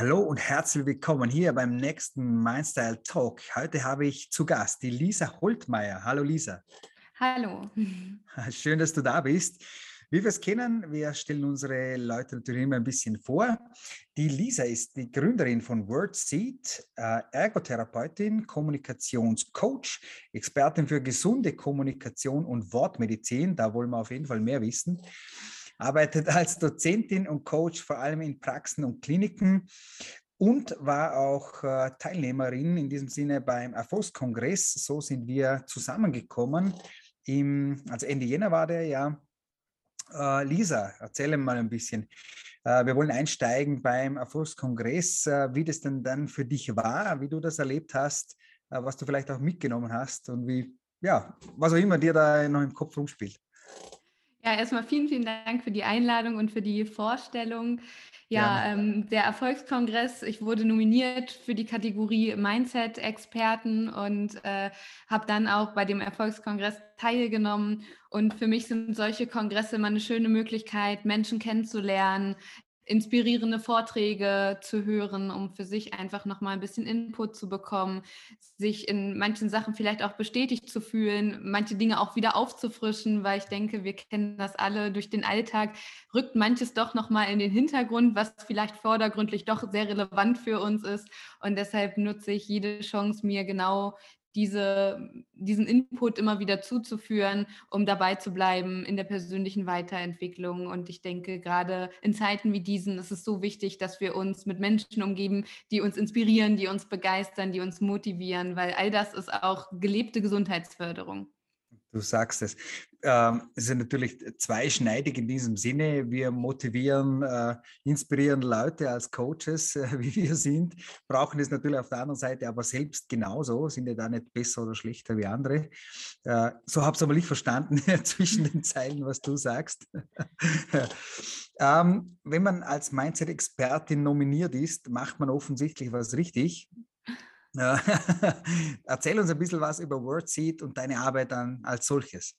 Hallo und herzlich willkommen hier beim nächsten Mindstyle Talk. Heute habe ich zu Gast die Lisa Holtmeier. Hallo Lisa. Hallo. Schön, dass du da bist. Wie wir es kennen, wir stellen unsere Leute natürlich immer ein bisschen vor. Die Lisa ist die Gründerin von WordSeed, äh, Ergotherapeutin, Kommunikationscoach, Expertin für gesunde Kommunikation und Wortmedizin. Da wollen wir auf jeden Fall mehr wissen arbeitet als Dozentin und Coach vor allem in Praxen und Kliniken und war auch äh, Teilnehmerin in diesem Sinne beim Erfolgskongress. So sind wir zusammengekommen. Im, also Ende Jänner war der, ja. Äh, Lisa, erzähle mal ein bisschen. Äh, wir wollen einsteigen beim Erfolgskongress, wie das denn dann für dich war, wie du das erlebt hast, was du vielleicht auch mitgenommen hast und wie, ja, was auch immer dir da noch im Kopf rumspielt. Ja, erstmal vielen, vielen Dank für die Einladung und für die Vorstellung. Ja, ähm, der Erfolgskongress, ich wurde nominiert für die Kategorie Mindset-Experten und äh, habe dann auch bei dem Erfolgskongress teilgenommen. Und für mich sind solche Kongresse immer eine schöne Möglichkeit, Menschen kennenzulernen, inspirierende Vorträge zu hören, um für sich einfach nochmal ein bisschen Input zu bekommen, sich in manchen Sachen vielleicht auch bestätigt zu fühlen, manche Dinge auch wieder aufzufrischen, weil ich denke, wir kennen das alle durch den Alltag, rückt manches doch nochmal in den Hintergrund, was vielleicht vordergründlich doch sehr relevant für uns ist. Und deshalb nutze ich jede Chance, mir genau diese, diesen Input immer wieder zuzuführen, um dabei zu bleiben in der persönlichen Weiterentwicklung. Und ich denke, gerade in Zeiten wie diesen ist es so wichtig, dass wir uns mit Menschen umgeben, die uns inspirieren, die uns begeistern, die uns motivieren, weil all das ist auch gelebte Gesundheitsförderung. Du sagst es. Ähm, es ist natürlich zweischneidig in diesem Sinne. Wir motivieren, äh, inspirieren Leute als Coaches, äh, wie wir sind, brauchen es natürlich auf der anderen Seite aber selbst genauso, sind ja da nicht besser oder schlechter wie andere. Äh, so habe ich es aber nicht verstanden zwischen den Zeilen, was du sagst. ähm, wenn man als Mindset-Expertin nominiert ist, macht man offensichtlich was richtig. Erzähl uns ein bisschen was über WordSeed und deine Arbeit dann als solches.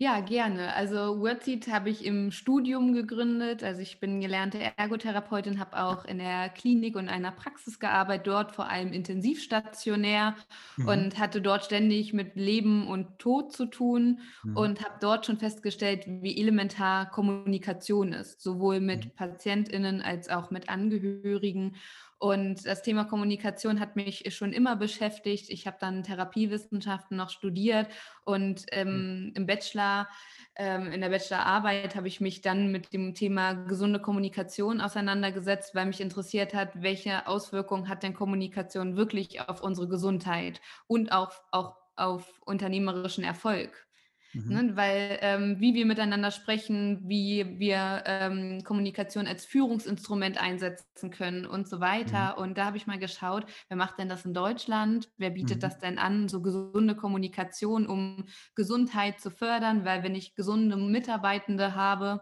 Ja, gerne. Also WordSeed habe ich im Studium gegründet. Also ich bin gelernte Ergotherapeutin, habe auch in der Klinik und einer Praxis gearbeitet, dort vor allem intensivstationär mhm. und hatte dort ständig mit Leben und Tod zu tun mhm. und habe dort schon festgestellt, wie elementar Kommunikation ist, sowohl mit mhm. Patientinnen als auch mit Angehörigen. Und das Thema Kommunikation hat mich schon immer beschäftigt. Ich habe dann Therapiewissenschaften noch studiert und ähm, im Bachelor, ähm, in der Bachelorarbeit habe ich mich dann mit dem Thema gesunde Kommunikation auseinandergesetzt, weil mich interessiert hat, welche Auswirkungen hat denn Kommunikation wirklich auf unsere Gesundheit und auch, auch auf unternehmerischen Erfolg. Mhm. Ne, weil ähm, wie wir miteinander sprechen, wie wir ähm, Kommunikation als Führungsinstrument einsetzen können und so weiter. Mhm. Und da habe ich mal geschaut, wer macht denn das in Deutschland? Wer bietet mhm. das denn an? So gesunde Kommunikation, um Gesundheit zu fördern, weil wenn ich gesunde Mitarbeitende habe,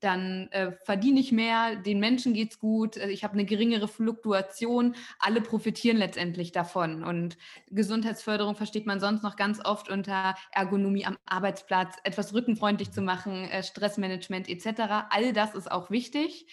dann äh, verdiene ich mehr, den Menschen geht es gut, äh, ich habe eine geringere Fluktuation, alle profitieren letztendlich davon. Und Gesundheitsförderung versteht man sonst noch ganz oft unter Ergonomie am Arbeitsplatz, etwas rückenfreundlich zu machen, äh, Stressmanagement etc. All das ist auch wichtig.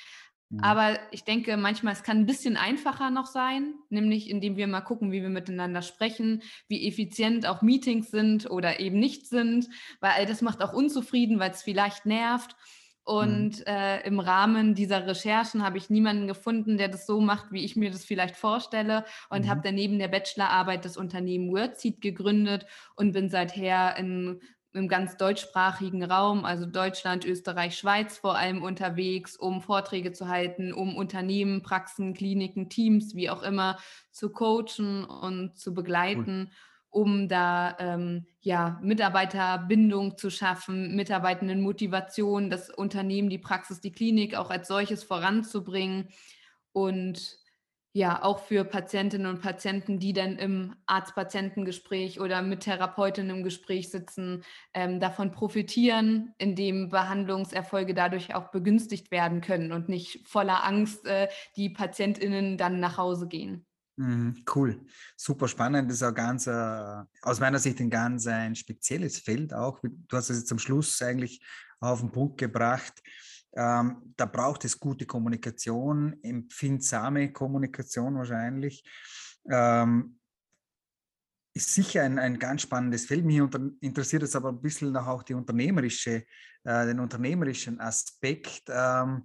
Mhm. Aber ich denke, manchmal es kann ein bisschen einfacher noch sein, nämlich indem wir mal gucken, wie wir miteinander sprechen, wie effizient auch Meetings sind oder eben nicht sind, weil all das macht auch unzufrieden, weil es vielleicht nervt. Mhm. Und mhm. äh, im Rahmen dieser Recherchen habe ich niemanden gefunden, der das so macht, wie ich mir das vielleicht vorstelle. Und mhm. habe dann neben der Bachelorarbeit das Unternehmen WordSeed gegründet und bin seither in, im ganz deutschsprachigen Raum, also Deutschland, Österreich, Schweiz vor allem unterwegs, um Vorträge zu halten, um Unternehmen, Praxen, Kliniken, Teams, wie auch immer, zu coachen und zu begleiten. Cool um da ähm, ja, Mitarbeiterbindung zu schaffen, Mitarbeitendenmotivation, das Unternehmen, die Praxis, die Klinik auch als solches voranzubringen und ja, auch für Patientinnen und Patienten, die dann im Arzt-Patientengespräch oder mit Therapeutinnen im Gespräch sitzen, ähm, davon profitieren, indem Behandlungserfolge dadurch auch begünstigt werden können und nicht voller Angst äh, die Patientinnen dann nach Hause gehen. Mhm, cool, super spannend. Das ist auch ganz, äh, aus meiner Sicht ein ganz ein spezielles Feld auch. Du hast es jetzt zum Schluss eigentlich auf den Punkt gebracht. Ähm, da braucht es gute Kommunikation, empfindsame Kommunikation wahrscheinlich. Ähm, ist sicher ein, ein ganz spannendes Feld. Mich unter, interessiert es aber ein bisschen noch auch die unternehmerische, äh, den unternehmerischen Aspekt. Ähm,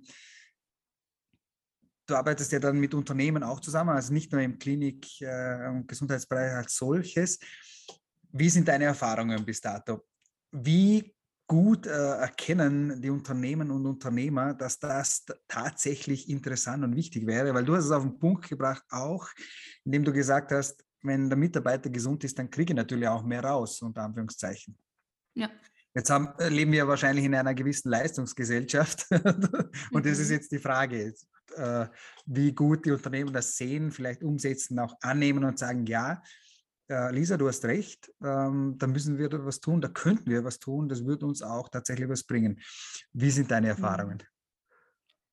du arbeitest ja dann mit Unternehmen auch zusammen, also nicht nur im Klinik- äh, und Gesundheitsbereich als solches. Wie sind deine Erfahrungen bis dato? Wie gut äh, erkennen die Unternehmen und Unternehmer, dass das tatsächlich interessant und wichtig wäre? Weil du hast es auf den Punkt gebracht, auch indem du gesagt hast, wenn der Mitarbeiter gesund ist, dann kriege ich natürlich auch mehr raus, unter Anführungszeichen. Ja. Jetzt haben, äh, leben wir wahrscheinlich in einer gewissen Leistungsgesellschaft. und das ist mhm. jetzt die Frage, äh, wie gut die Unternehmen das sehen, vielleicht umsetzen, auch annehmen und sagen, ja, äh, Lisa, du hast recht, ähm, da müssen wir was tun, da könnten wir was tun, das würde uns auch tatsächlich was bringen. Wie sind deine mhm.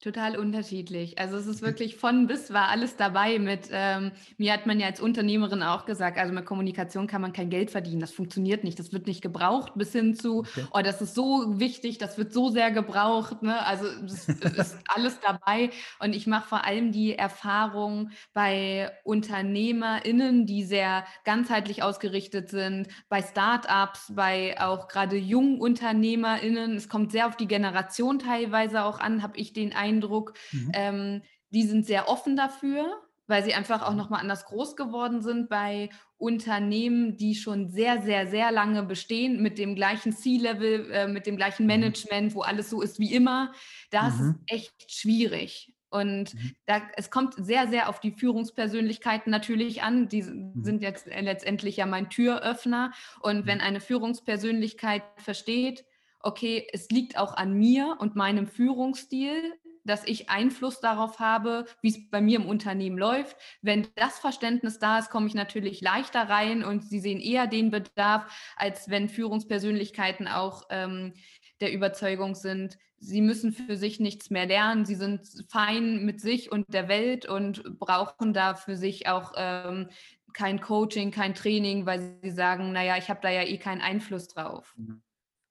Total unterschiedlich. Also es ist wirklich von bis war alles dabei. Mit ähm, mir hat man ja als Unternehmerin auch gesagt, also mit Kommunikation kann man kein Geld verdienen. Das funktioniert nicht. Das wird nicht gebraucht. Bis hin zu, okay. oh, das ist so wichtig, das wird so sehr gebraucht. Ne? Also es ist alles dabei. Und ich mache vor allem die Erfahrung bei UnternehmerInnen, die sehr ganzheitlich ausgerichtet sind, bei Startups, bei auch gerade jungen UnternehmerInnen. Es kommt sehr auf die Generation teilweise auch an, habe ich den Eindruck Eindruck. Mhm. Ähm, die sind sehr offen dafür, weil sie einfach auch mhm. nochmal anders groß geworden sind bei Unternehmen, die schon sehr, sehr, sehr lange bestehen, mit dem gleichen C-Level, äh, mit dem gleichen mhm. Management, wo alles so ist wie immer. Das mhm. ist echt schwierig. Und mhm. da, es kommt sehr, sehr auf die Führungspersönlichkeiten natürlich an. Die mhm. sind jetzt letztendlich ja mein Türöffner. Und wenn eine Führungspersönlichkeit versteht, okay, es liegt auch an mir und meinem Führungsstil, dass ich Einfluss darauf habe, wie es bei mir im Unternehmen läuft. Wenn das Verständnis da ist, komme ich natürlich leichter rein und sie sehen eher den Bedarf, als wenn Führungspersönlichkeiten auch ähm, der Überzeugung sind, sie müssen für sich nichts mehr lernen, sie sind fein mit sich und der Welt und brauchen da für sich auch ähm, kein Coaching, kein Training, weil sie sagen, naja, ich habe da ja eh keinen Einfluss drauf. Mhm.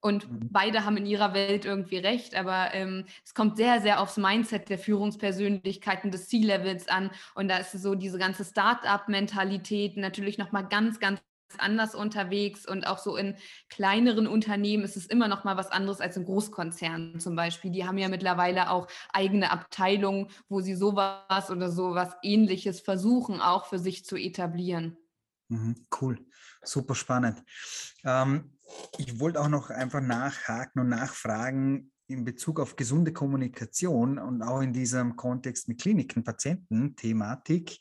Und mhm. beide haben in ihrer Welt irgendwie recht, aber ähm, es kommt sehr, sehr aufs Mindset der Führungspersönlichkeiten des C-Levels an. Und da ist so diese ganze Start-up-Mentalität natürlich nochmal ganz, ganz anders unterwegs und auch so in kleineren Unternehmen ist es immer noch mal was anderes als in Großkonzernen zum Beispiel. Die haben ja mittlerweile auch eigene Abteilungen, wo sie sowas oder sowas ähnliches versuchen auch für sich zu etablieren. Mhm, cool, super spannend. Ähm, ich wollte auch noch einfach nachhaken und nachfragen in Bezug auf gesunde Kommunikation und auch in diesem Kontext mit Kliniken, Patienten, Thematik.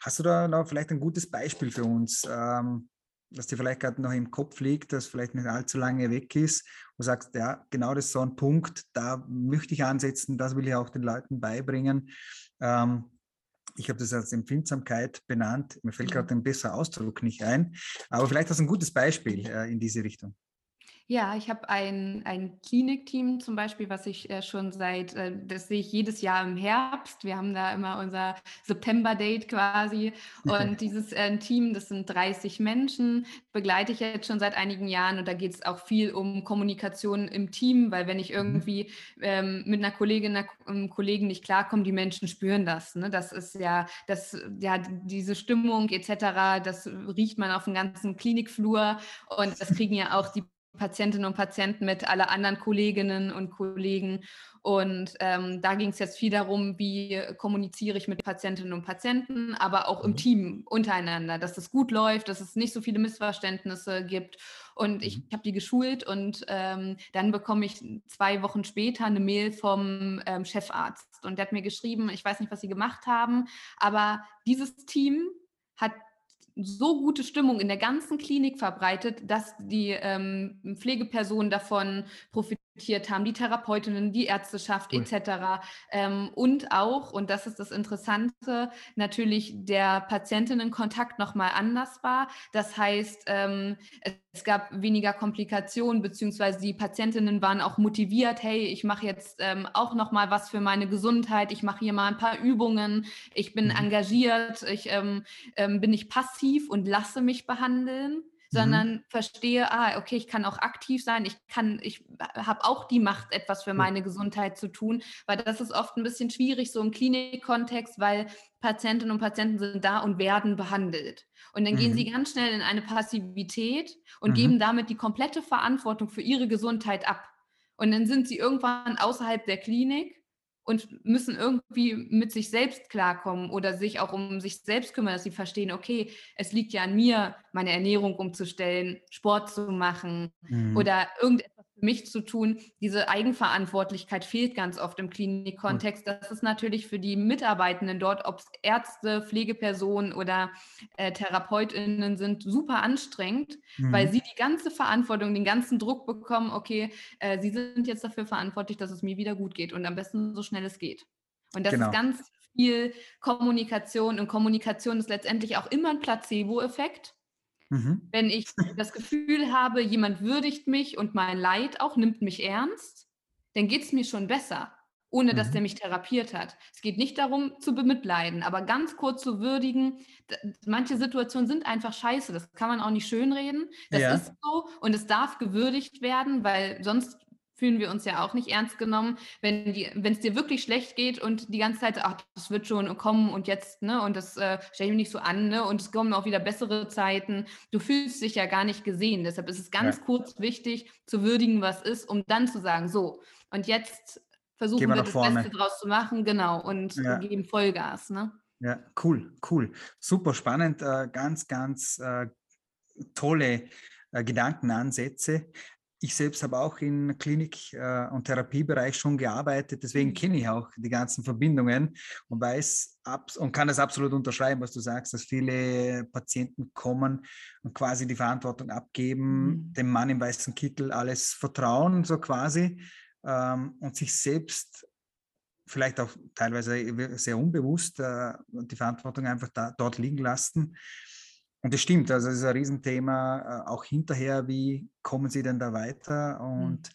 Hast du da noch vielleicht ein gutes Beispiel für uns, ähm, das dir vielleicht gerade noch im Kopf liegt, das vielleicht nicht allzu lange weg ist, wo du sagst, ja, genau das ist so ein Punkt, da möchte ich ansetzen, das will ich auch den Leuten beibringen. Ähm, ich habe das als Empfindsamkeit benannt. Mir fällt gerade ein besserer Ausdruck nicht ein. Aber vielleicht hast du ein gutes Beispiel äh, in diese Richtung. Ja, ich habe ein, ein Klinikteam zum Beispiel, was ich äh, schon seit, äh, das sehe ich jedes Jahr im Herbst. Wir haben da immer unser September-Date quasi. Und dieses äh, Team, das sind 30 Menschen, begleite ich jetzt schon seit einigen Jahren. Und da geht es auch viel um Kommunikation im Team, weil wenn ich mhm. irgendwie ähm, mit einer Kollegin, einem Kollegen nicht klarkomme, die Menschen spüren das. Ne? Das ist ja, das, ja, diese Stimmung etc., das riecht man auf dem ganzen Klinikflur. Und das kriegen ja auch die Patientinnen und Patienten mit, alle anderen Kolleginnen und Kollegen. Und ähm, da ging es jetzt viel darum, wie kommuniziere ich mit Patientinnen und Patienten, aber auch im mhm. Team untereinander, dass es gut läuft, dass es nicht so viele Missverständnisse gibt. Und ich mhm. habe die geschult und ähm, dann bekomme ich zwei Wochen später eine Mail vom ähm, Chefarzt. Und der hat mir geschrieben, ich weiß nicht, was sie gemacht haben, aber dieses Team hat so gute Stimmung in der ganzen Klinik verbreitet, dass die ähm, Pflegepersonen davon diskutiert haben, die Therapeutinnen, die Ärzteschaft cool. etc. Ähm, und auch, und das ist das Interessante, natürlich der Patientinnenkontakt nochmal anders war. Das heißt, ähm, es gab weniger Komplikationen, beziehungsweise die Patientinnen waren auch motiviert, hey, ich mache jetzt ähm, auch nochmal was für meine Gesundheit, ich mache hier mal ein paar Übungen, ich bin mhm. engagiert, ich ähm, ähm, bin nicht passiv und lasse mich behandeln sondern mhm. verstehe, ah, okay, ich kann auch aktiv sein, ich kann, ich habe auch die Macht, etwas für meine Gesundheit zu tun, weil das ist oft ein bisschen schwierig, so im Klinikkontext, weil Patientinnen und Patienten sind da und werden behandelt. Und dann mhm. gehen sie ganz schnell in eine Passivität und mhm. geben damit die komplette Verantwortung für ihre Gesundheit ab. Und dann sind sie irgendwann außerhalb der Klinik und müssen irgendwie mit sich selbst klarkommen oder sich auch um sich selbst kümmern, dass sie verstehen, okay, es liegt ja an mir, meine Ernährung umzustellen, Sport zu machen mhm. oder irgendetwas mich zu tun. Diese Eigenverantwortlichkeit fehlt ganz oft im Klinikkontext. Das ist natürlich für die Mitarbeitenden dort, ob es Ärzte, Pflegepersonen oder äh, TherapeutInnen sind, super anstrengend, mhm. weil sie die ganze Verantwortung, den ganzen Druck bekommen, okay, äh, sie sind jetzt dafür verantwortlich, dass es mir wieder gut geht und am besten so schnell es geht. Und das genau. ist ganz viel Kommunikation und Kommunikation ist letztendlich auch immer ein Placebo-Effekt. Mhm. Wenn ich das Gefühl habe, jemand würdigt mich und mein Leid auch nimmt mich ernst, dann geht es mir schon besser, ohne mhm. dass der mich therapiert hat. Es geht nicht darum zu bemitleiden, aber ganz kurz zu würdigen, manche Situationen sind einfach scheiße, das kann man auch nicht schönreden. Das ja. ist so und es darf gewürdigt werden, weil sonst fühlen wir uns ja auch nicht ernst genommen, wenn es dir wirklich schlecht geht und die ganze Zeit, ach, das wird schon kommen und jetzt, ne, und das äh, stelle ich mir nicht so an, ne, und es kommen auch wieder bessere Zeiten. Du fühlst dich ja gar nicht gesehen. Deshalb ist es ganz ja. kurz wichtig zu würdigen, was ist, um dann zu sagen, so, und jetzt versuchen wir, wir das vorne. Beste draus zu machen, genau, und ja. geben Vollgas, ne? Ja, cool, cool. Super spannend, äh, ganz, ganz äh, tolle äh, Gedankenansätze ich selbst habe auch im Klinik- äh, und Therapiebereich schon gearbeitet, deswegen mhm. kenne ich auch die ganzen Verbindungen und weiß und kann das absolut unterschreiben, was du sagst, dass viele Patienten kommen und quasi die Verantwortung abgeben, mhm. dem Mann im weißen Kittel alles vertrauen, so quasi, ähm, und sich selbst vielleicht auch teilweise sehr unbewusst äh, die Verantwortung einfach da, dort liegen lassen. Und das stimmt, also es ist ein Riesenthema, äh, auch hinterher, wie kommen Sie denn da weiter? Mhm. Und mhm.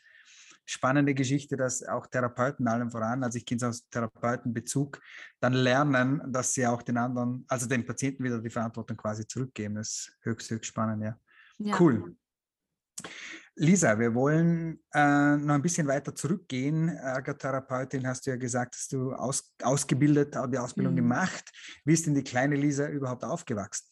spannende Geschichte, dass auch Therapeuten allem voran, also ich kenne es aus Therapeutenbezug, dann lernen, dass sie auch den anderen, also den Patienten wieder die Verantwortung quasi zurückgeben. Das ist höchst, höchst spannend, ja. ja. Cool. Lisa, wir wollen äh, noch ein bisschen weiter zurückgehen. Ergotherapeutin hast du ja gesagt, dass du aus, ausgebildet, die Ausbildung mhm. gemacht. Wie ist denn die kleine Lisa überhaupt aufgewachsen?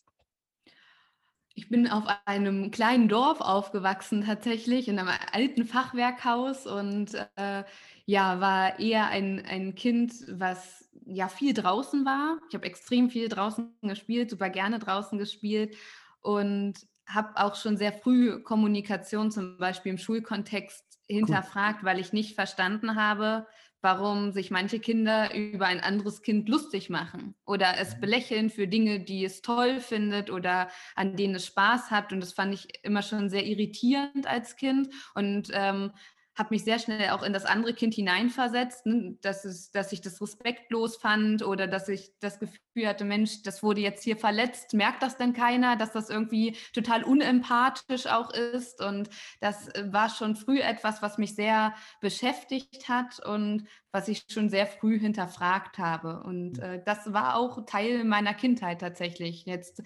Ich bin auf einem kleinen Dorf aufgewachsen tatsächlich, in einem alten Fachwerkhaus und äh, ja, war eher ein, ein Kind, was ja viel draußen war. Ich habe extrem viel draußen gespielt, super gerne draußen gespielt und habe auch schon sehr früh Kommunikation zum Beispiel im Schulkontext hinterfragt, cool. weil ich nicht verstanden habe, warum sich manche Kinder über ein anderes Kind lustig machen oder es mhm. belächeln für Dinge, die es toll findet oder an denen es Spaß hat. Und das fand ich immer schon sehr irritierend als Kind und ähm, habe mich sehr schnell auch in das andere Kind hineinversetzt, ne? dass, es, dass ich das respektlos fand oder dass ich das Gefühl hatte, Mensch, das wurde jetzt hier verletzt, merkt das denn keiner, dass das irgendwie total unempathisch auch ist. Und das äh, war schon früh etwas, was mich sehr beschäftigt hat und was ich schon sehr früh hinterfragt habe. Und äh, das war auch Teil meiner Kindheit tatsächlich. Jetzt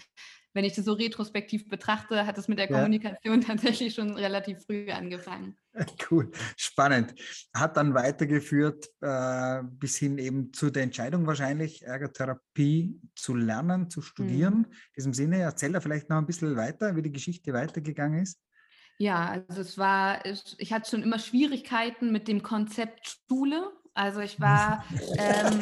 wenn ich das so retrospektiv betrachte, hat es mit der Kommunikation ja. tatsächlich schon relativ früh angefangen. Cool, spannend. Hat dann weitergeführt äh, bis hin eben zu der Entscheidung wahrscheinlich, Ergotherapie zu lernen, zu studieren. Mhm. In diesem Sinne, erzähl da vielleicht noch ein bisschen weiter, wie die Geschichte weitergegangen ist. Ja, also es war, ich hatte schon immer Schwierigkeiten mit dem Konzept Schule. Also ich war. Ähm,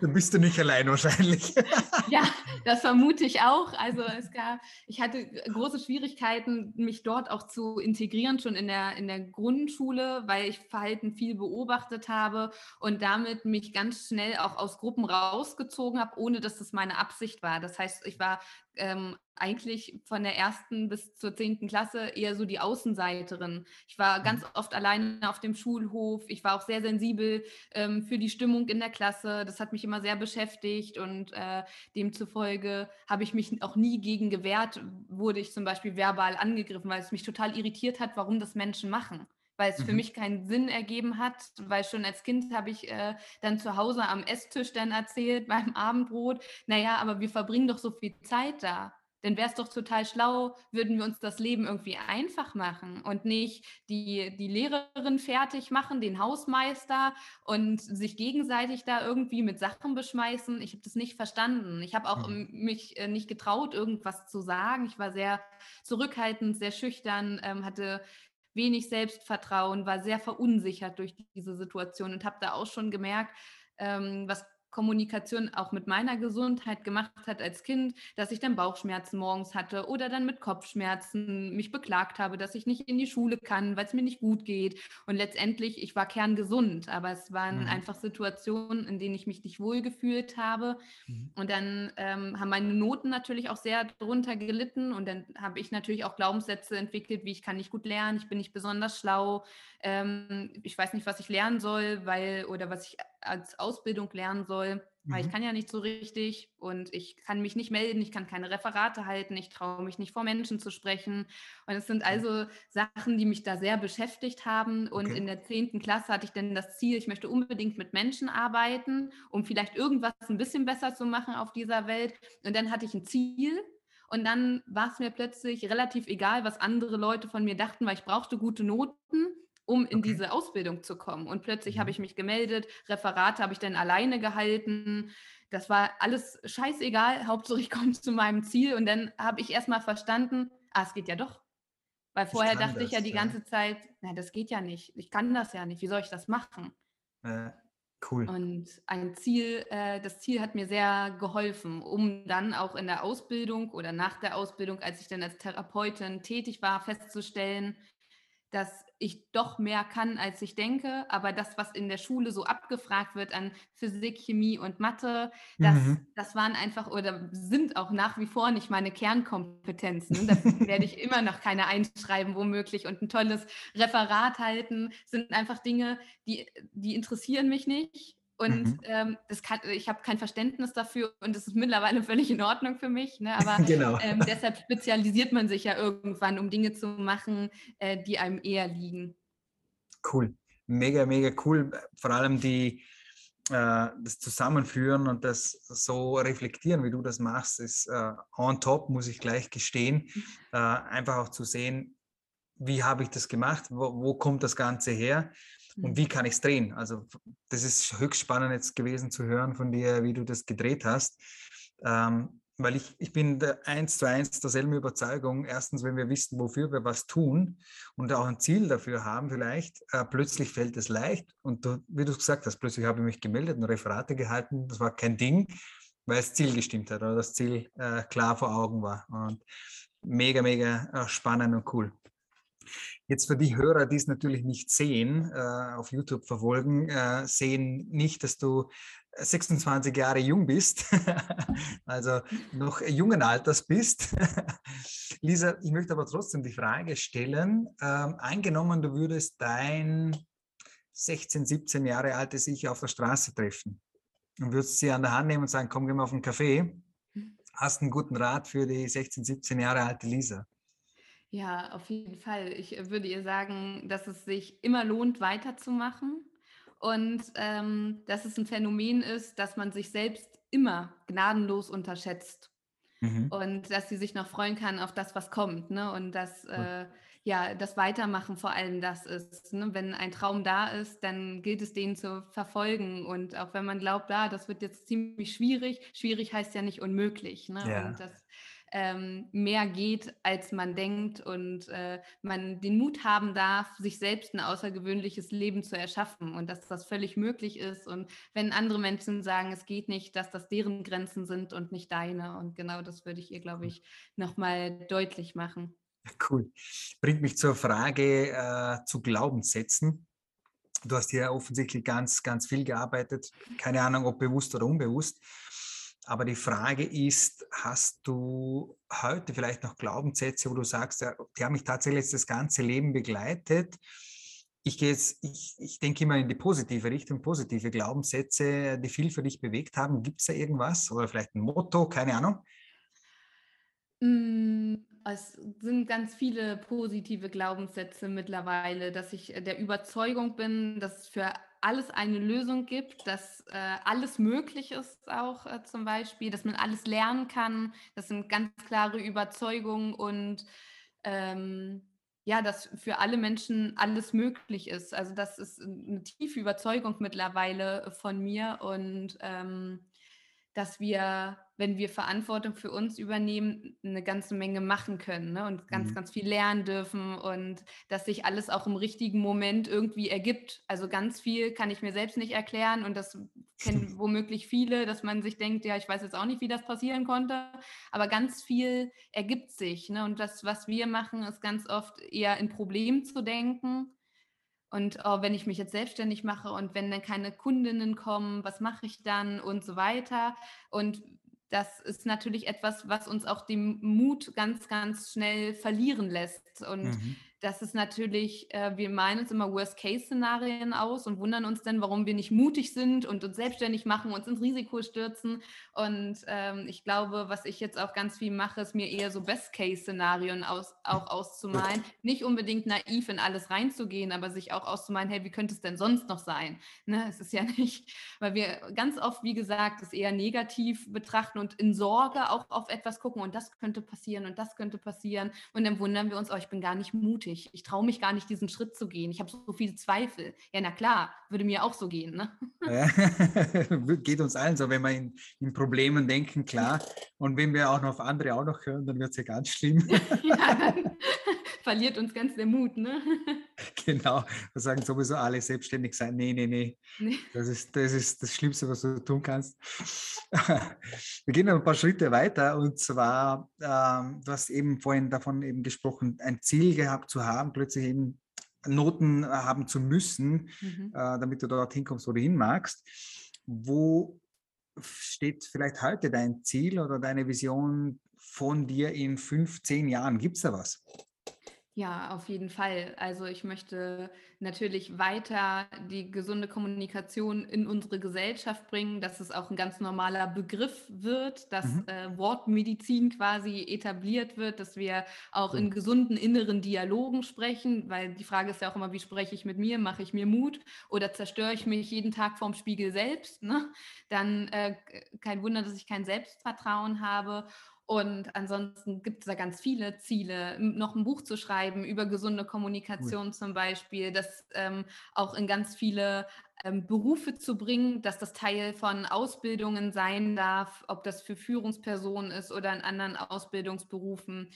da bist du nicht allein wahrscheinlich. ja, das vermute ich auch. Also es gab, ich hatte große Schwierigkeiten, mich dort auch zu integrieren, schon in der, in der Grundschule, weil ich Verhalten viel beobachtet habe und damit mich ganz schnell auch aus Gruppen rausgezogen habe, ohne dass das meine Absicht war. Das heißt, ich war ähm, eigentlich von der ersten bis zur zehnten Klasse eher so die Außenseiterin. Ich war mhm. ganz oft alleine auf dem Schulhof. Ich war auch sehr sensibel ähm, für die Stimmung in der Klasse. Das hat mich immer sehr beschäftigt und äh, demzufolge habe ich mich auch nie gegen gewehrt, wurde ich zum Beispiel verbal angegriffen, weil es mich total irritiert hat, warum das Menschen machen weil es mhm. für mich keinen Sinn ergeben hat, weil schon als Kind habe ich äh, dann zu Hause am Esstisch dann erzählt beim Abendbrot, naja, aber wir verbringen doch so viel Zeit da. Denn wäre es doch total schlau, würden wir uns das Leben irgendwie einfach machen und nicht die, die Lehrerin fertig machen, den Hausmeister und sich gegenseitig da irgendwie mit Sachen beschmeißen. Ich habe das nicht verstanden. Ich habe auch mhm. mich äh, nicht getraut, irgendwas zu sagen. Ich war sehr zurückhaltend, sehr schüchtern, ähm, hatte wenig Selbstvertrauen, war sehr verunsichert durch diese Situation und habe da auch schon gemerkt, ähm, was Kommunikation auch mit meiner Gesundheit gemacht hat als Kind, dass ich dann Bauchschmerzen morgens hatte oder dann mit Kopfschmerzen mich beklagt habe, dass ich nicht in die Schule kann, weil es mir nicht gut geht. Und letztendlich, ich war kerngesund, aber es waren mhm. einfach Situationen, in denen ich mich nicht wohl gefühlt habe. Mhm. Und dann ähm, haben meine Noten natürlich auch sehr darunter gelitten. Und dann habe ich natürlich auch Glaubenssätze entwickelt, wie ich kann nicht gut lernen, ich bin nicht besonders schlau, ähm, ich weiß nicht, was ich lernen soll, weil oder was ich als Ausbildung lernen soll, weil mhm. ich kann ja nicht so richtig und ich kann mich nicht melden, ich kann keine Referate halten, ich traue mich nicht vor Menschen zu sprechen. Und es sind also Sachen, die mich da sehr beschäftigt haben. Und okay. in der zehnten Klasse hatte ich dann das Ziel, ich möchte unbedingt mit Menschen arbeiten, um vielleicht irgendwas ein bisschen besser zu machen auf dieser Welt. Und dann hatte ich ein Ziel und dann war es mir plötzlich relativ egal, was andere Leute von mir dachten, weil ich brauchte gute Noten um in okay. diese Ausbildung zu kommen. Und plötzlich mhm. habe ich mich gemeldet, Referate habe ich dann alleine gehalten. Das war alles scheißegal, Hauptsache ich komme zu meinem Ziel. Und dann habe ich erst mal verstanden, ah, es geht ja doch. Weil vorher ich dachte das, ich ja die ja. ganze Zeit, na, das geht ja nicht. Ich kann das ja nicht. Wie soll ich das machen? Äh, cool. Und ein Ziel, äh, das Ziel hat mir sehr geholfen, um dann auch in der Ausbildung oder nach der Ausbildung, als ich dann als Therapeutin tätig war, festzustellen, dass ich doch mehr kann, als ich denke. Aber das, was in der Schule so abgefragt wird an Physik, Chemie und Mathe, das, mhm. das waren einfach oder sind auch nach wie vor nicht meine Kernkompetenzen. Da werde ich immer noch keine einschreiben, womöglich. Und ein tolles Referat halten sind einfach Dinge, die, die interessieren mich nicht. Und mhm. ähm, das kann, ich habe kein Verständnis dafür und das ist mittlerweile völlig in Ordnung für mich. Ne? Aber genau. ähm, deshalb spezialisiert man sich ja irgendwann, um Dinge zu machen, äh, die einem eher liegen. Cool. Mega, mega cool. Vor allem die, äh, das Zusammenführen und das so reflektieren, wie du das machst, ist äh, on top, muss ich gleich gestehen. Äh, einfach auch zu sehen, wie habe ich das gemacht, wo, wo kommt das Ganze her und wie kann ich es drehen? Also das ist höchst spannend jetzt gewesen zu hören von dir, wie du das gedreht hast. Ähm, weil ich, ich bin der eins zu eins derselben Überzeugung. Erstens, wenn wir wissen, wofür wir was tun und auch ein Ziel dafür haben, vielleicht, äh, plötzlich fällt es leicht. Und du, wie du gesagt hast, plötzlich habe ich mich gemeldet und Referate gehalten. Das war kein Ding, weil das Ziel gestimmt hat oder das Ziel äh, klar vor Augen war. Und mega, mega äh, spannend und cool. Jetzt für die Hörer, die es natürlich nicht sehen, äh, auf YouTube verfolgen, äh, sehen nicht, dass du 26 Jahre jung bist, also noch jungen Alters bist. Lisa, ich möchte aber trotzdem die Frage stellen, ähm, eingenommen, du würdest dein 16, 17 Jahre altes Ich auf der Straße treffen und würdest sie an der Hand nehmen und sagen, komm, gehen wir auf einen Kaffee. Mhm. Hast einen guten Rat für die 16, 17 Jahre alte Lisa? Ja, auf jeden Fall. Ich äh, würde ihr sagen, dass es sich immer lohnt, weiterzumachen und ähm, dass es ein Phänomen ist, dass man sich selbst immer gnadenlos unterschätzt mhm. und dass sie sich noch freuen kann auf das, was kommt. Ne? Und dass äh, ja das Weitermachen vor allem das ist. Ne? Wenn ein Traum da ist, dann gilt es, den zu verfolgen. Und auch wenn man glaubt, ah, das wird jetzt ziemlich schwierig, schwierig heißt ja nicht unmöglich. Ne? Ja. Und das ähm, mehr geht, als man denkt und äh, man den Mut haben darf, sich selbst ein außergewöhnliches Leben zu erschaffen und dass das völlig möglich ist. Und wenn andere Menschen sagen, es geht nicht, dass das deren Grenzen sind und nicht deine. Und genau das würde ich ihr, glaube ich, nochmal deutlich machen. Cool. Bringt mich zur Frage äh, zu Glaubenssätzen. Du hast hier offensichtlich ganz, ganz viel gearbeitet. Keine Ahnung, ob bewusst oder unbewusst. Aber die Frage ist, hast du heute vielleicht noch Glaubenssätze, wo du sagst, die haben mich tatsächlich das ganze Leben begleitet? Ich gehe jetzt, ich, ich denke immer in die positive Richtung, positive Glaubenssätze, die viel für dich bewegt haben. Gibt es da irgendwas oder vielleicht ein Motto, keine Ahnung? Mm, es sind ganz viele positive Glaubenssätze mittlerweile, dass ich der Überzeugung bin, dass für alles eine Lösung gibt, dass äh, alles möglich ist auch äh, zum Beispiel, dass man alles lernen kann. Das sind ganz klare Überzeugungen und ähm, ja, dass für alle Menschen alles möglich ist. Also das ist eine tiefe Überzeugung mittlerweile von mir und ähm, dass wir, wenn wir Verantwortung für uns übernehmen, eine ganze Menge machen können ne? und ganz, mhm. ganz viel lernen dürfen und dass sich alles auch im richtigen Moment irgendwie ergibt. Also ganz viel kann ich mir selbst nicht erklären und das kennen womöglich viele, dass man sich denkt, ja, ich weiß jetzt auch nicht, wie das passieren konnte, aber ganz viel ergibt sich. Ne? Und das, was wir machen, ist ganz oft eher in Problemen zu denken und oh, wenn ich mich jetzt selbstständig mache und wenn dann keine Kundinnen kommen, was mache ich dann und so weiter. Und das ist natürlich etwas, was uns auch den Mut ganz, ganz schnell verlieren lässt. Und mhm das ist natürlich, äh, wir meinen uns immer Worst-Case-Szenarien aus und wundern uns dann, warum wir nicht mutig sind und uns selbstständig machen, uns ins Risiko stürzen. Und ähm, ich glaube, was ich jetzt auch ganz viel mache, ist mir eher so Best-Case-Szenarien aus, auch auszumalen. Nicht unbedingt naiv in alles reinzugehen, aber sich auch auszumalen, hey, wie könnte es denn sonst noch sein? Ne? Es ist ja nicht, weil wir ganz oft, wie gesagt, es eher negativ betrachten und in Sorge auch auf etwas gucken und das könnte passieren und das könnte passieren. Und dann wundern wir uns, oh, ich bin gar nicht mutig mutig. Ich traue mich gar nicht, diesen Schritt zu gehen. Ich habe so viele Zweifel. Ja, na klar, würde mir auch so gehen. Ne? Ja, geht uns allen so, wenn wir in, in, Problemen denken, klar. Und wenn wir auch noch auf andere auch noch hören, dann wird es ja ganz schlimm. ja, dann verliert uns ganz der Mut. Ne? Genau, da sagen sowieso alle selbstständig sein. Nee, nee, nee. nee. Das, ist, das ist das Schlimmste, was du tun kannst. Wir gehen noch ein paar Schritte weiter und zwar, ähm, du hast eben vorhin davon eben gesprochen, ein Ziel gehabt zu haben, plötzlich eben Noten haben zu müssen, mhm. äh, damit du dort hinkommst, wo du hin magst. Wo steht vielleicht heute dein Ziel oder deine Vision von dir in fünf, zehn Jahren? Gibt es da was? Ja, auf jeden Fall. Also ich möchte natürlich weiter die gesunde Kommunikation in unsere Gesellschaft bringen, dass es auch ein ganz normaler Begriff wird, dass mhm. äh, Wortmedizin quasi etabliert wird, dass wir auch in gesunden inneren Dialogen sprechen, weil die Frage ist ja auch immer, wie spreche ich mit mir, mache ich mir Mut oder zerstöre ich mich jeden Tag vorm Spiegel selbst? Ne? Dann äh, kein Wunder, dass ich kein Selbstvertrauen habe. Und ansonsten gibt es da ganz viele Ziele, noch ein Buch zu schreiben über gesunde Kommunikation cool. zum Beispiel, das ähm, auch in ganz viele ähm, Berufe zu bringen, dass das Teil von Ausbildungen sein darf, ob das für Führungspersonen ist oder in anderen Ausbildungsberufen.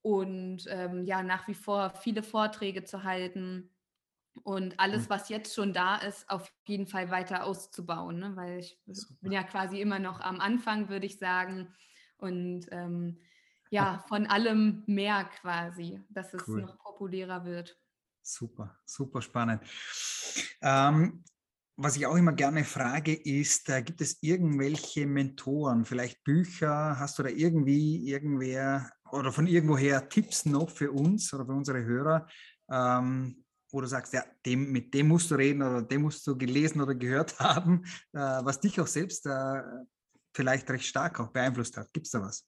Und ähm, ja, nach wie vor viele Vorträge zu halten und alles, was jetzt schon da ist, auf jeden Fall weiter auszubauen, ne? weil ich Super. bin ja quasi immer noch am Anfang, würde ich sagen und ähm, ja, von allem mehr quasi, dass es cool. noch populärer wird. Super, super spannend. Ähm, was ich auch immer gerne frage, ist, äh, gibt es irgendwelche Mentoren, vielleicht Bücher, hast du da irgendwie irgendwer oder von irgendwoher Tipps noch für uns oder für unsere Hörer, ähm, wo du sagst, ja, dem, mit dem musst du reden oder dem musst du gelesen oder gehört haben, äh, was dich auch selbst äh, vielleicht recht stark auch beeinflusst hat? Gibt es da was?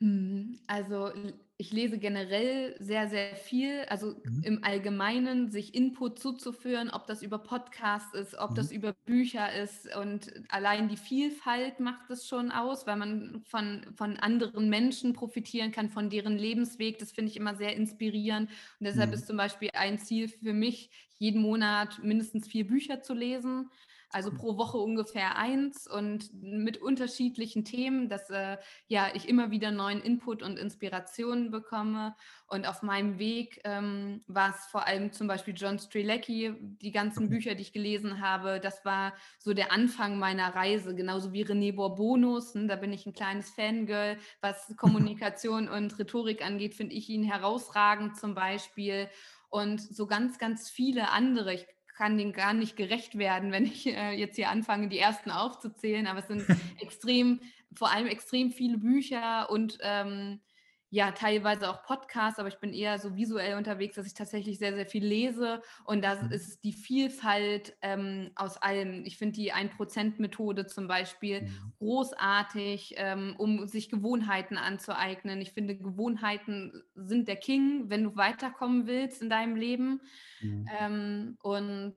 Hm, also ich lese generell sehr, sehr viel, also mhm. im Allgemeinen sich Input zuzuführen, ob das über Podcasts ist, ob mhm. das über Bücher ist und allein die Vielfalt macht es schon aus, weil man von, von anderen Menschen profitieren kann, von deren Lebensweg. Das finde ich immer sehr inspirierend und deshalb mhm. ist zum Beispiel ein Ziel für mich, jeden Monat mindestens vier Bücher zu lesen. Also pro Woche ungefähr eins und mit unterschiedlichen Themen, dass äh, ja ich immer wieder neuen Input und Inspirationen bekomme. Und auf meinem Weg ähm, war es vor allem zum Beispiel John Strelecki, die ganzen mhm. Bücher, die ich gelesen habe. Das war so der Anfang meiner Reise, genauso wie René Bourbonus. Ne? Da bin ich ein kleines Fangirl. Was Kommunikation und Rhetorik angeht, finde ich ihn herausragend zum Beispiel und so ganz, ganz viele andere. Ich kann denen gar nicht gerecht werden, wenn ich äh, jetzt hier anfange, die ersten aufzuzählen. Aber es sind extrem, vor allem extrem viele Bücher und ähm, ja, teilweise auch Podcasts, aber ich bin eher so visuell unterwegs, dass ich tatsächlich sehr, sehr viel lese. Und das mhm. ist die Vielfalt ähm, aus allem. Ich finde die 1%-Methode zum Beispiel mhm. großartig, ähm, um sich Gewohnheiten anzueignen. Ich finde, Gewohnheiten sind der King, wenn du weiterkommen willst in deinem Leben. Mhm. Ähm, und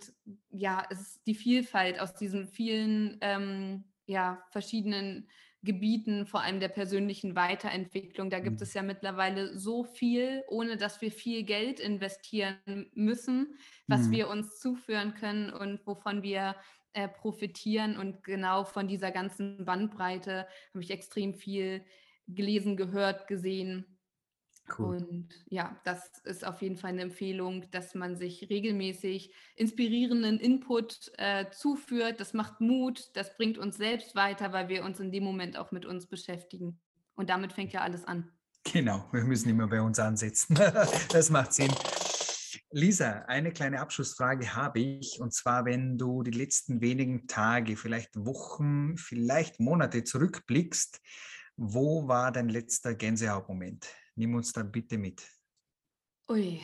ja, es ist die Vielfalt aus diesen vielen ähm, ja, verschiedenen Gebieten, vor allem der persönlichen Weiterentwicklung. Da gibt mhm. es ja mittlerweile so viel, ohne dass wir viel Geld investieren müssen, was mhm. wir uns zuführen können und wovon wir äh, profitieren. Und genau von dieser ganzen Bandbreite habe ich extrem viel gelesen, gehört, gesehen Cool. Und ja, das ist auf jeden Fall eine Empfehlung, dass man sich regelmäßig inspirierenden Input äh, zuführt. Das macht Mut, das bringt uns selbst weiter, weil wir uns in dem Moment auch mit uns beschäftigen. Und damit fängt ja alles an. Genau, wir müssen immer bei uns ansetzen. das macht Sinn. Lisa, eine kleine Abschlussfrage habe ich. Und zwar, wenn du die letzten wenigen Tage, vielleicht Wochen, vielleicht Monate zurückblickst, wo war dein letzter Gänsehautmoment? Nimm uns da bitte mit. Ui.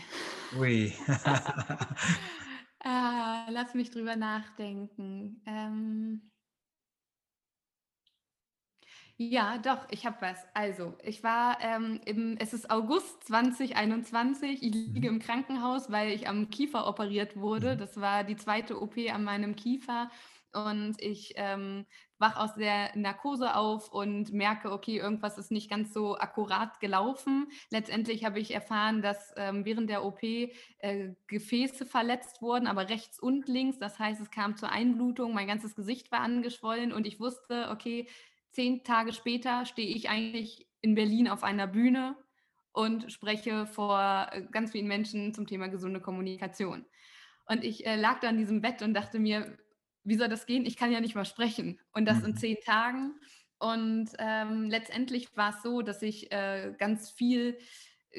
Ui. äh, lass mich drüber nachdenken. Ähm ja, doch, ich habe was. Also, ich war ähm, im, es ist August 2021. Ich liege mhm. im Krankenhaus, weil ich am Kiefer operiert wurde. Mhm. Das war die zweite OP an meinem Kiefer und ich ähm, wach aus der Narkose auf und merke, okay, irgendwas ist nicht ganz so akkurat gelaufen. Letztendlich habe ich erfahren, dass ähm, während der OP äh, Gefäße verletzt wurden, aber rechts und links. Das heißt, es kam zur Einblutung, mein ganzes Gesicht war angeschwollen und ich wusste, okay, zehn Tage später stehe ich eigentlich in Berlin auf einer Bühne und spreche vor äh, ganz vielen Menschen zum Thema gesunde Kommunikation. Und ich äh, lag da in diesem Bett und dachte mir, wie soll das gehen? Ich kann ja nicht mal sprechen. Und das mhm. in zehn Tagen. Und ähm, letztendlich war es so, dass ich äh, ganz viel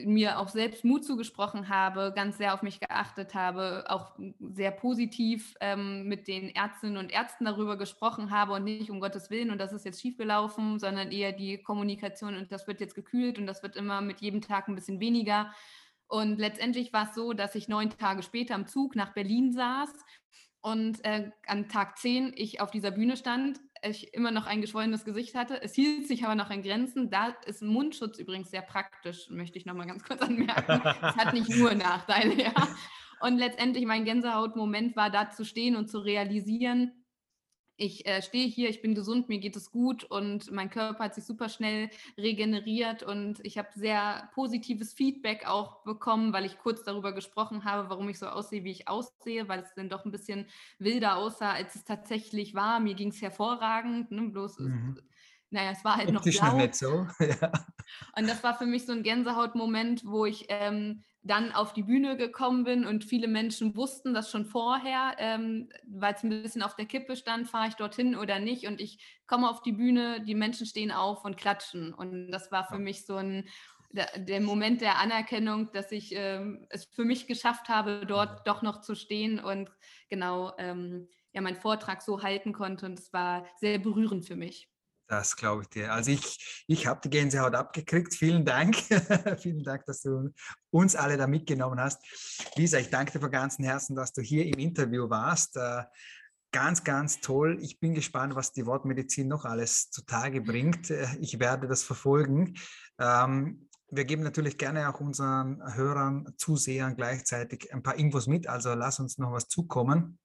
mir auch selbst Mut zugesprochen habe, ganz sehr auf mich geachtet habe, auch sehr positiv ähm, mit den Ärztinnen und Ärzten darüber gesprochen habe und nicht um Gottes Willen und das ist jetzt schiefgelaufen, sondern eher die Kommunikation und das wird jetzt gekühlt und das wird immer mit jedem Tag ein bisschen weniger. Und letztendlich war es so, dass ich neun Tage später im Zug nach Berlin saß und äh, an Tag 10 ich auf dieser Bühne stand, ich immer noch ein geschwollenes Gesicht hatte. Es hielt sich aber noch in Grenzen. Da ist Mundschutz übrigens sehr praktisch, möchte ich nochmal ganz kurz anmerken. Es hat nicht nur Nachteile, ja. Und letztendlich mein Gänsehautmoment war da zu stehen und zu realisieren, ich äh, stehe hier, ich bin gesund, mir geht es gut und mein Körper hat sich super schnell regeneriert und ich habe sehr positives Feedback auch bekommen, weil ich kurz darüber gesprochen habe, warum ich so aussehe, wie ich aussehe, weil es dann doch ein bisschen wilder aussah, als es tatsächlich war. Mir ging es hervorragend, ne? bloß mhm. Naja, es war halt noch blau. Nicht so. ja. Und das war für mich so ein Gänsehautmoment, wo ich ähm, dann auf die Bühne gekommen bin und viele Menschen wussten das schon vorher, ähm, weil es ein bisschen auf der Kippe stand, fahre ich dorthin oder nicht. Und ich komme auf die Bühne, die Menschen stehen auf und klatschen. Und das war für ja. mich so ein der, der, Moment der Anerkennung, dass ich ähm, es für mich geschafft habe, dort doch noch zu stehen und genau ähm, ja meinen Vortrag so halten konnte. Und es war sehr berührend für mich. Das glaube ich dir. Also ich, ich habe die Gänsehaut abgekriegt. Vielen Dank. Vielen Dank, dass du uns alle da mitgenommen hast. Lisa, ich danke dir von ganzem Herzen, dass du hier im Interview warst. Äh, ganz, ganz toll. Ich bin gespannt, was die Wortmedizin noch alles zutage bringt. Äh, ich werde das verfolgen. Ähm, wir geben natürlich gerne auch unseren Hörern, Zusehern gleichzeitig ein paar Infos mit. Also lass uns noch was zukommen.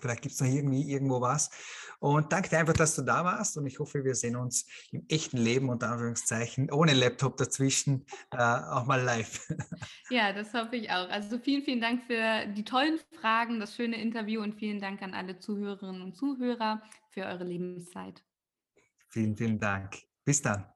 Vielleicht gibt es noch irgendwie irgendwo was. Und danke dir einfach, dass du da warst. Und ich hoffe, wir sehen uns im echten Leben, unter Anführungszeichen, ohne Laptop dazwischen, äh, auch mal live. Ja, das hoffe ich auch. Also vielen, vielen Dank für die tollen Fragen, das schöne Interview und vielen Dank an alle Zuhörerinnen und Zuhörer für eure Lebenszeit. Vielen, vielen Dank. Bis dann.